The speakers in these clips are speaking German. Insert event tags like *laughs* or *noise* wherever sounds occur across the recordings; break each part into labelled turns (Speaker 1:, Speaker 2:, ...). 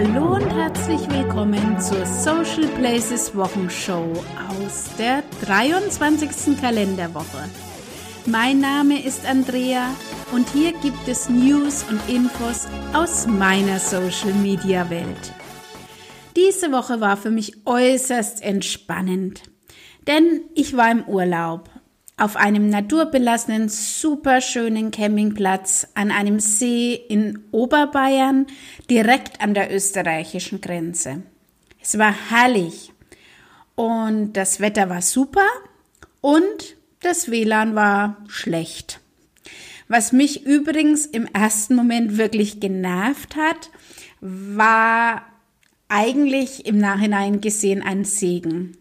Speaker 1: Hallo und herzlich willkommen zur Social Places Wochenshow aus der 23. Kalenderwoche. Mein Name ist Andrea und hier gibt es News und Infos aus meiner Social Media Welt. Diese Woche war für mich äußerst entspannend, denn ich war im Urlaub auf einem naturbelassenen, superschönen Campingplatz an einem See in Oberbayern, direkt an der österreichischen Grenze. Es war herrlich und das Wetter war super und das WLAN war schlecht. Was mich übrigens im ersten Moment wirklich genervt hat, war eigentlich im Nachhinein gesehen ein Segen.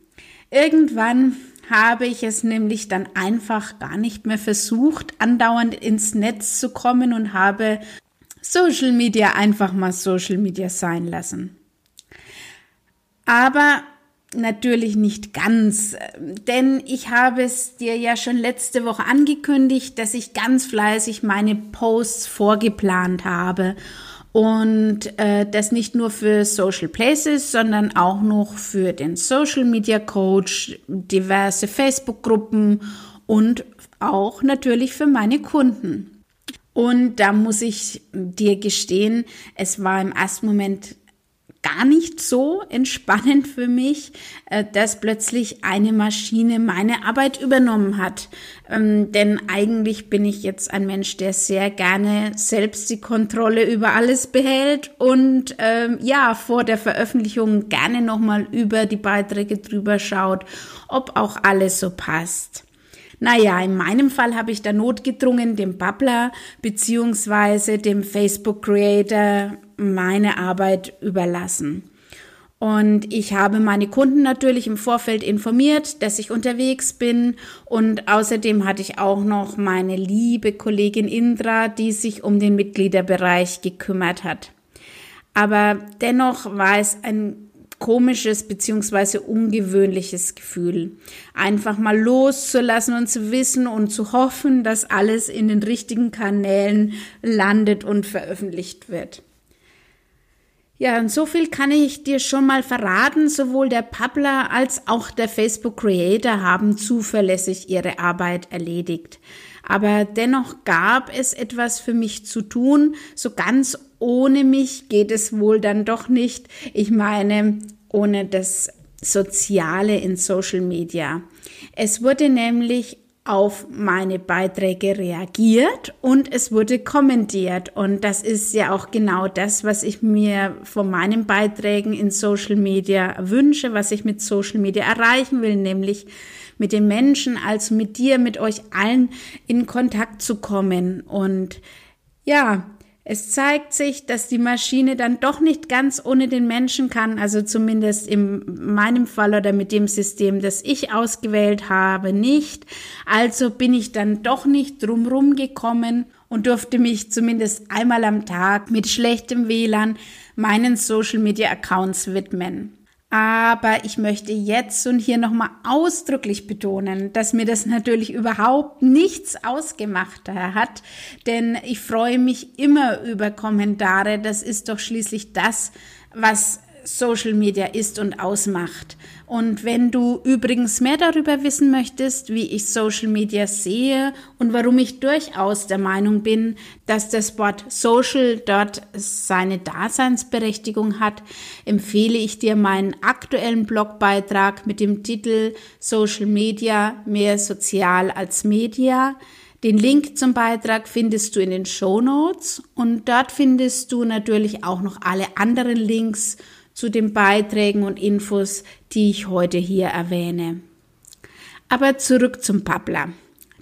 Speaker 1: Irgendwann habe ich es nämlich dann einfach gar nicht mehr versucht, andauernd ins Netz zu kommen und habe Social Media einfach mal Social Media sein lassen. Aber natürlich nicht ganz, denn ich habe es dir ja schon letzte Woche angekündigt, dass ich ganz fleißig meine Posts vorgeplant habe und äh, das nicht nur für Social Places, sondern auch noch für den Social Media Coach, diverse Facebook-Gruppen und auch natürlich für meine Kunden. Und da muss ich dir gestehen, es war im ersten Moment gar nicht so entspannend für mich, äh, dass plötzlich eine Maschine meine Arbeit übernommen hat. Ähm, denn eigentlich bin ich jetzt ein Mensch, der sehr gerne selbst die Kontrolle über alles behält und ähm, ja, vor der Veröffentlichung gerne nochmal über die Beiträge drüber schaut, ob auch alles so passt. Naja, in meinem Fall habe ich da notgedrungen dem Babbler beziehungsweise dem Facebook Creator meine Arbeit überlassen. Und ich habe meine Kunden natürlich im Vorfeld informiert, dass ich unterwegs bin. Und außerdem hatte ich auch noch meine liebe Kollegin Indra, die sich um den Mitgliederbereich gekümmert hat. Aber dennoch war es ein komisches beziehungsweise ungewöhnliches Gefühl. Einfach mal loszulassen und zu wissen und zu hoffen, dass alles in den richtigen Kanälen landet und veröffentlicht wird. Ja, und so viel kann ich dir schon mal verraten. Sowohl der Publer als auch der Facebook Creator haben zuverlässig ihre Arbeit erledigt. Aber dennoch gab es etwas für mich zu tun. So ganz ohne mich geht es wohl dann doch nicht. Ich meine, ohne das Soziale in Social Media. Es wurde nämlich auf meine Beiträge reagiert und es wurde kommentiert. Und das ist ja auch genau das, was ich mir von meinen Beiträgen in Social Media wünsche, was ich mit Social Media erreichen will, nämlich mit den Menschen, also mit dir, mit euch allen in Kontakt zu kommen. Und ja, es zeigt sich, dass die Maschine dann doch nicht ganz ohne den Menschen kann, also zumindest in meinem Fall oder mit dem System, das ich ausgewählt habe, nicht. Also bin ich dann doch nicht drumrum gekommen und durfte mich zumindest einmal am Tag mit schlechtem WLAN meinen Social Media Accounts widmen. Aber ich möchte jetzt und hier nochmal ausdrücklich betonen, dass mir das natürlich überhaupt nichts ausgemacht hat, denn ich freue mich immer über Kommentare. Das ist doch schließlich das, was Social Media ist und ausmacht. Und wenn du übrigens mehr darüber wissen möchtest, wie ich Social Media sehe und warum ich durchaus der Meinung bin, dass das Wort Social dort seine Daseinsberechtigung hat, empfehle ich dir meinen aktuellen Blogbeitrag mit dem Titel Social Media mehr sozial als Media. Den Link zum Beitrag findest du in den Show Notes und dort findest du natürlich auch noch alle anderen Links zu den Beiträgen und Infos, die ich heute hier erwähne. Aber zurück zum Pappler.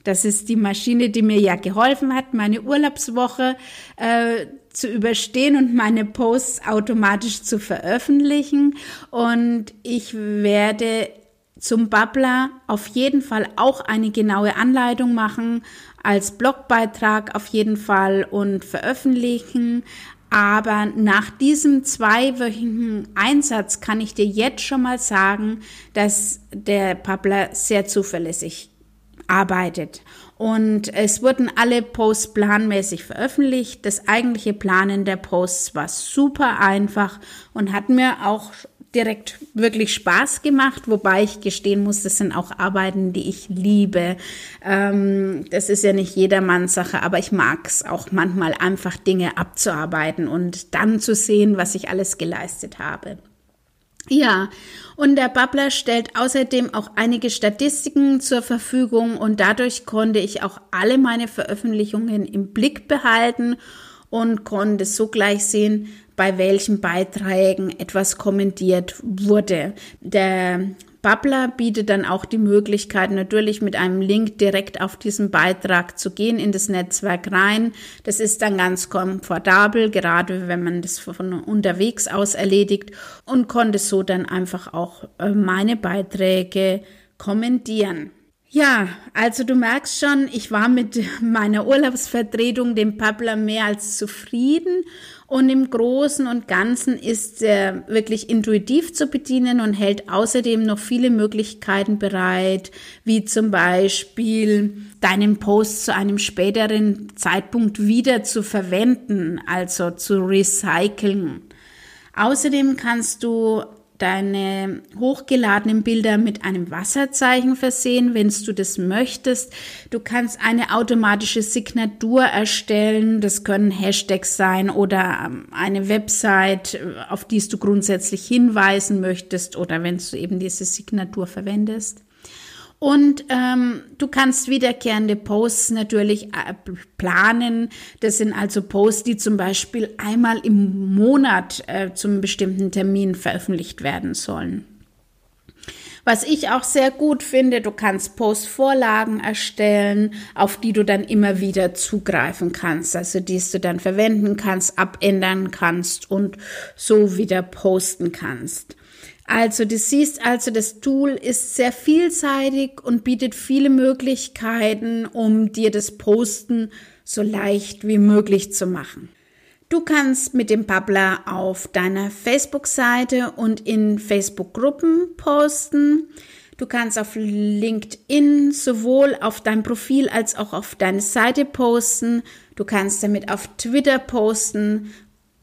Speaker 1: Das ist die Maschine, die mir ja geholfen hat, meine Urlaubswoche äh, zu überstehen und meine Posts automatisch zu veröffentlichen. Und ich werde zum Babbler auf jeden Fall auch eine genaue Anleitung machen, als Blogbeitrag auf jeden Fall und veröffentlichen. Aber nach diesem zweiwöchigen Einsatz kann ich dir jetzt schon mal sagen, dass der Pappler sehr zuverlässig arbeitet. Und es wurden alle Posts planmäßig veröffentlicht. Das eigentliche Planen der Posts war super einfach und hat mir auch direkt wirklich Spaß gemacht, wobei ich gestehen muss, das sind auch Arbeiten, die ich liebe. Ähm, das ist ja nicht jedermanns Sache, aber ich mag es auch manchmal einfach Dinge abzuarbeiten und dann zu sehen, was ich alles geleistet habe. Ja, und der Bubbler stellt außerdem auch einige Statistiken zur Verfügung und dadurch konnte ich auch alle meine Veröffentlichungen im Blick behalten und konnte so gleich sehen, bei welchen Beiträgen etwas kommentiert wurde. Der Bubbler bietet dann auch die Möglichkeit, natürlich mit einem Link direkt auf diesen Beitrag zu gehen, in das Netzwerk rein. Das ist dann ganz komfortabel, gerade wenn man das von unterwegs aus erledigt und konnte so dann einfach auch äh, meine Beiträge kommentieren. Ja, also du merkst schon, ich war mit meiner Urlaubsvertretung, dem Pappler, mehr als zufrieden. Und im Großen und Ganzen ist er wirklich intuitiv zu bedienen und hält außerdem noch viele Möglichkeiten bereit, wie zum Beispiel deinen Post zu einem späteren Zeitpunkt wieder zu verwenden, also zu recyceln. Außerdem kannst du deine hochgeladenen Bilder mit einem Wasserzeichen versehen, wenn du das möchtest. Du kannst eine automatische Signatur erstellen. Das können Hashtags sein oder ähm, eine Website, auf die du grundsätzlich hinweisen möchtest oder wenn du eben diese Signatur verwendest. Und ähm, du kannst wiederkehrende Posts natürlich äh, planen. Das sind also Posts, die zum Beispiel einmal im Monat äh, zum bestimmten Termin veröffentlicht werden sollen. Was ich auch sehr gut finde, du kannst Postvorlagen erstellen, auf die du dann immer wieder zugreifen kannst, also die du dann verwenden kannst, abändern kannst und so wieder posten kannst. Also du siehst also, das Tool ist sehr vielseitig und bietet viele Möglichkeiten, um dir das Posten so leicht wie möglich zu machen. Du kannst mit dem Bubbler auf deiner Facebook-Seite und in Facebook-Gruppen posten. Du kannst auf LinkedIn sowohl auf dein Profil als auch auf deine Seite posten. Du kannst damit auf Twitter posten,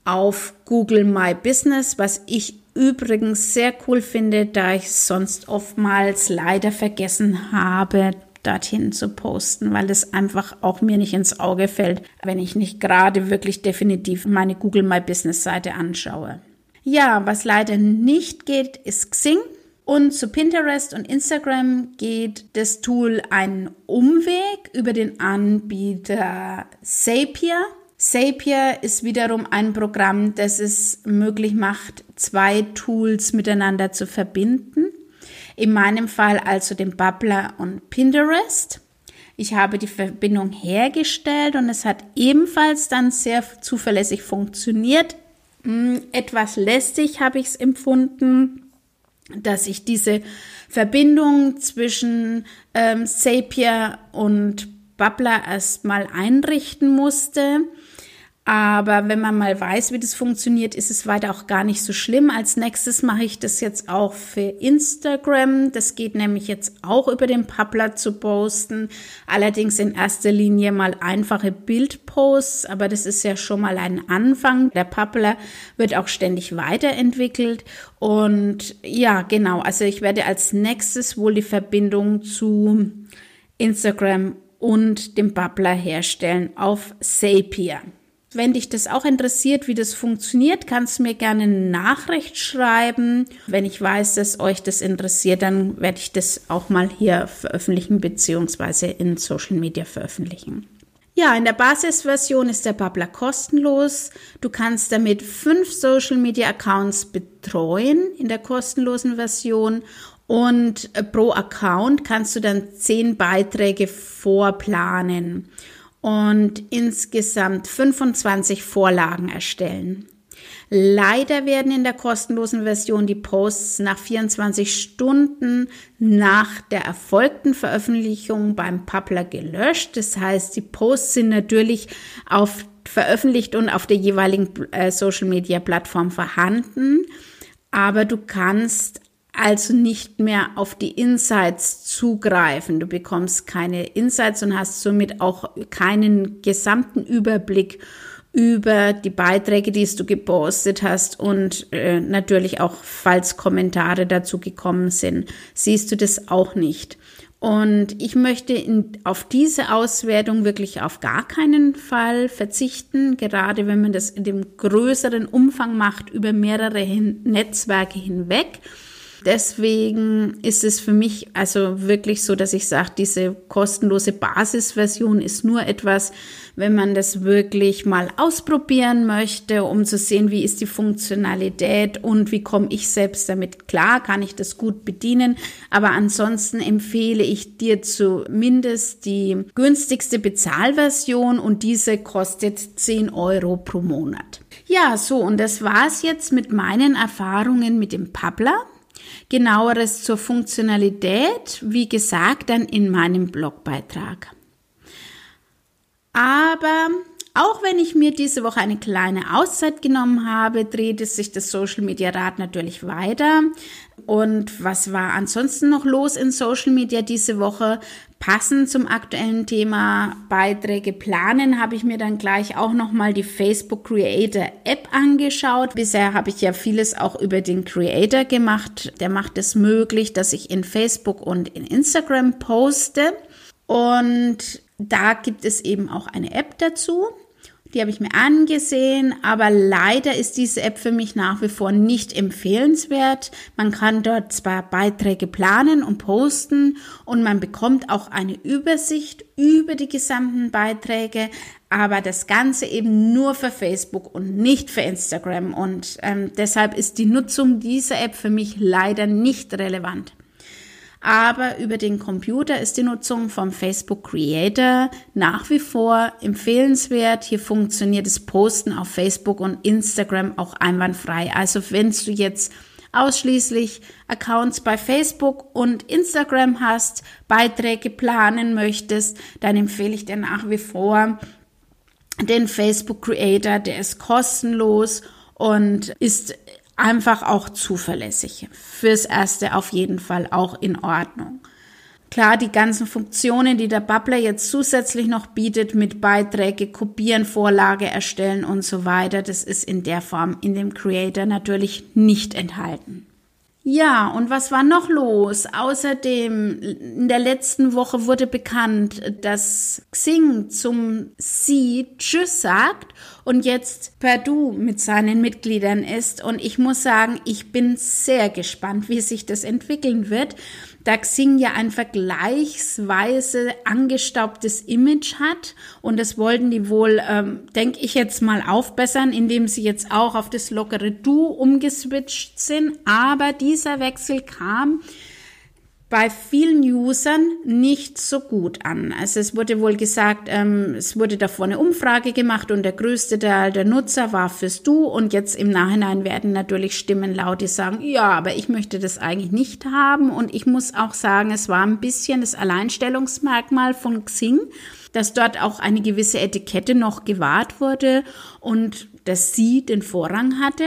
Speaker 1: auf Google My Business, was ich übrigens sehr cool finde, da ich sonst oftmals leider vergessen habe, dorthin zu posten, weil es einfach auch mir nicht ins Auge fällt, wenn ich nicht gerade wirklich definitiv meine Google My Business Seite anschaue. Ja, was leider nicht geht, ist Xing. Und zu Pinterest und Instagram geht das Tool einen Umweg über den Anbieter Zapier. Zapier ist wiederum ein Programm, das es möglich macht, zwei Tools miteinander zu verbinden. In meinem Fall also den Bubbler und Pinterest. Ich habe die Verbindung hergestellt und es hat ebenfalls dann sehr zuverlässig funktioniert. Hm, etwas lästig habe ich es empfunden, dass ich diese Verbindung zwischen ähm, und Bubbler erstmal einrichten musste. Aber wenn man mal weiß, wie das funktioniert, ist es weiter auch gar nicht so schlimm. Als nächstes mache ich das jetzt auch für Instagram. Das geht nämlich jetzt auch über den Pappler zu posten. Allerdings in erster Linie mal einfache Bildposts, aber das ist ja schon mal ein Anfang. Der Pappler wird auch ständig weiterentwickelt. Und ja, genau. Also ich werde als nächstes wohl die Verbindung zu Instagram und dem Bubbler herstellen auf Zapier. Wenn dich das auch interessiert, wie das funktioniert, kannst du mir gerne eine Nachricht schreiben. Wenn ich weiß, dass euch das interessiert, dann werde ich das auch mal hier veröffentlichen beziehungsweise in Social Media veröffentlichen. Ja, in der Basisversion ist der Bubbler kostenlos. Du kannst damit fünf Social Media Accounts betreuen in der kostenlosen Version und pro Account kannst du dann zehn Beiträge vorplanen und insgesamt 25 Vorlagen erstellen. Leider werden in der kostenlosen Version die Posts nach 24 Stunden nach der erfolgten Veröffentlichung beim Publisher gelöscht. Das heißt, die Posts sind natürlich auf veröffentlicht und auf der jeweiligen äh, Social Media Plattform vorhanden, aber du kannst also nicht mehr auf die Insights zugreifen. Du bekommst keine Insights und hast somit auch keinen gesamten Überblick über die Beiträge, die du gepostet hast und äh, natürlich auch, falls Kommentare dazu gekommen sind, siehst du das auch nicht. Und ich möchte in, auf diese Auswertung wirklich auf gar keinen Fall verzichten, gerade wenn man das in dem größeren Umfang macht, über mehrere hin Netzwerke hinweg. Deswegen ist es für mich also wirklich so, dass ich sage, diese kostenlose Basisversion ist nur etwas, wenn man das wirklich mal ausprobieren möchte, um zu sehen, wie ist die Funktionalität und wie komme ich selbst damit klar, kann ich das gut bedienen. Aber ansonsten empfehle ich dir zumindest die günstigste Bezahlversion und diese kostet 10 Euro pro Monat. Ja, so, und das war's jetzt mit meinen Erfahrungen mit dem Publer. Genaueres zur Funktionalität, wie gesagt, dann in meinem Blogbeitrag. Aber auch wenn ich mir diese Woche eine kleine Auszeit genommen habe, drehte sich das Social Media Rad natürlich weiter. Und was war ansonsten noch los in Social Media diese Woche? Passend zum aktuellen Thema Beiträge planen, habe ich mir dann gleich auch nochmal die Facebook Creator App angeschaut. Bisher habe ich ja vieles auch über den Creator gemacht. Der macht es möglich, dass ich in Facebook und in Instagram poste. Und da gibt es eben auch eine App dazu. Die habe ich mir angesehen, aber leider ist diese App für mich nach wie vor nicht empfehlenswert. Man kann dort zwar Beiträge planen und posten und man bekommt auch eine Übersicht über die gesamten Beiträge, aber das Ganze eben nur für Facebook und nicht für Instagram und ähm, deshalb ist die Nutzung dieser App für mich leider nicht relevant aber über den Computer ist die Nutzung vom Facebook Creator nach wie vor empfehlenswert. Hier funktioniert das Posten auf Facebook und Instagram auch einwandfrei. Also wenn du jetzt ausschließlich Accounts bei Facebook und Instagram hast, Beiträge planen möchtest, dann empfehle ich dir nach wie vor den Facebook Creator, der ist kostenlos und ist einfach auch zuverlässig. Fürs Erste auf jeden Fall auch in Ordnung. Klar, die ganzen Funktionen, die der Bubbler jetzt zusätzlich noch bietet mit Beiträge, kopieren, Vorlage erstellen und so weiter, das ist in der Form in dem Creator natürlich nicht enthalten. Ja, und was war noch los? Außerdem, in der letzten Woche wurde bekannt, dass Xing zum Sie Tschüss sagt und jetzt per Du mit seinen Mitgliedern ist. Und ich muss sagen, ich bin sehr gespannt, wie sich das entwickeln wird da Xing ja ein vergleichsweise angestaubtes Image hat und das wollten die wohl, ähm, denke ich jetzt mal, aufbessern, indem sie jetzt auch auf das lockere Du umgeswitcht sind. Aber dieser Wechsel kam bei vielen Usern nicht so gut an. Also es wurde wohl gesagt, ähm, es wurde davor eine Umfrage gemacht und der größte Teil der Nutzer war fürs Du und jetzt im Nachhinein werden natürlich Stimmen laut, die sagen, ja, aber ich möchte das eigentlich nicht haben und ich muss auch sagen, es war ein bisschen das Alleinstellungsmerkmal von Xing, dass dort auch eine gewisse Etikette noch gewahrt wurde und dass sie den Vorrang hatte.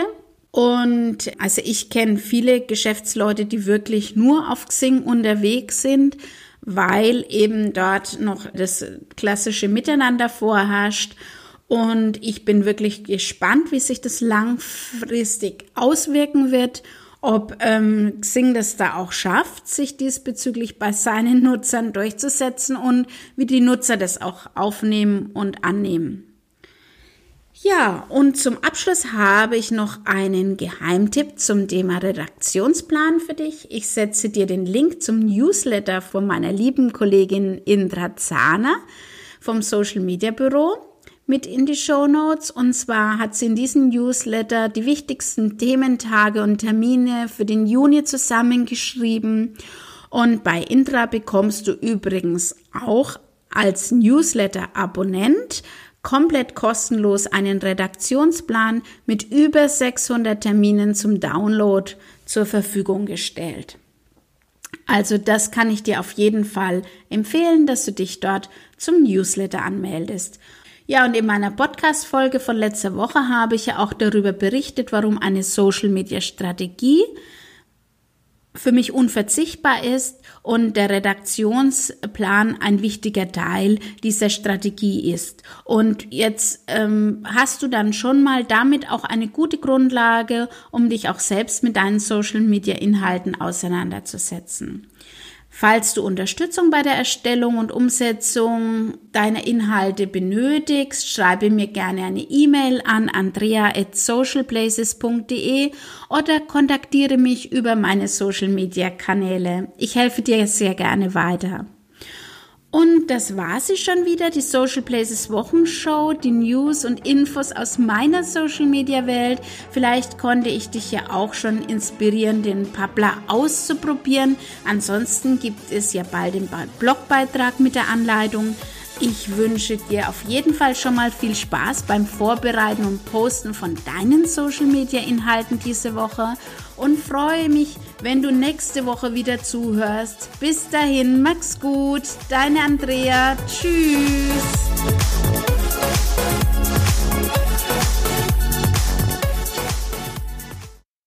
Speaker 1: Und also ich kenne viele Geschäftsleute, die wirklich nur auf Xing unterwegs sind, weil eben dort noch das klassische Miteinander vorherrscht. Und ich bin wirklich gespannt, wie sich das langfristig auswirken wird, ob ähm, Xing das da auch schafft, sich diesbezüglich bei seinen *laughs* Nutzern durchzusetzen und wie die Nutzer das auch aufnehmen und annehmen. Ja, und zum Abschluss habe ich noch einen Geheimtipp zum Thema Redaktionsplan für dich. Ich setze dir den Link zum Newsletter von meiner lieben Kollegin Indra Zahner vom Social Media Büro mit in die Show Notes. Und zwar hat sie in diesem Newsletter die wichtigsten Thementage und Termine für den Juni zusammengeschrieben. Und bei Indra bekommst du übrigens auch als Newsletter-Abonnent komplett kostenlos einen Redaktionsplan mit über 600 Terminen zum Download zur Verfügung gestellt. Also das kann ich dir auf jeden Fall empfehlen, dass du dich dort zum Newsletter anmeldest. Ja, und in meiner Podcast-Folge von letzter Woche habe ich ja auch darüber berichtet, warum eine Social-Media-Strategie für mich unverzichtbar ist und der Redaktionsplan ein wichtiger Teil dieser Strategie ist. Und jetzt ähm, hast du dann schon mal damit auch eine gute Grundlage, um dich auch selbst mit deinen Social-Media-Inhalten auseinanderzusetzen. Falls du Unterstützung bei der Erstellung und Umsetzung deiner Inhalte benötigst, schreibe mir gerne eine E-Mail an andrea@socialplaces.de oder kontaktiere mich über meine Social Media Kanäle. Ich helfe dir sehr gerne weiter. Und das war sie schon wieder, die Social Places Wochenshow, die News und Infos aus meiner Social Media Welt. Vielleicht konnte ich dich ja auch schon inspirieren, den Pappler auszuprobieren. Ansonsten gibt es ja bald den Blogbeitrag mit der Anleitung. Ich wünsche dir auf jeden Fall schon mal viel Spaß beim Vorbereiten und Posten von deinen Social Media Inhalten diese Woche und freue mich, wenn du nächste Woche wieder zuhörst. Bis dahin, mach's gut, deine Andrea. Tschüss.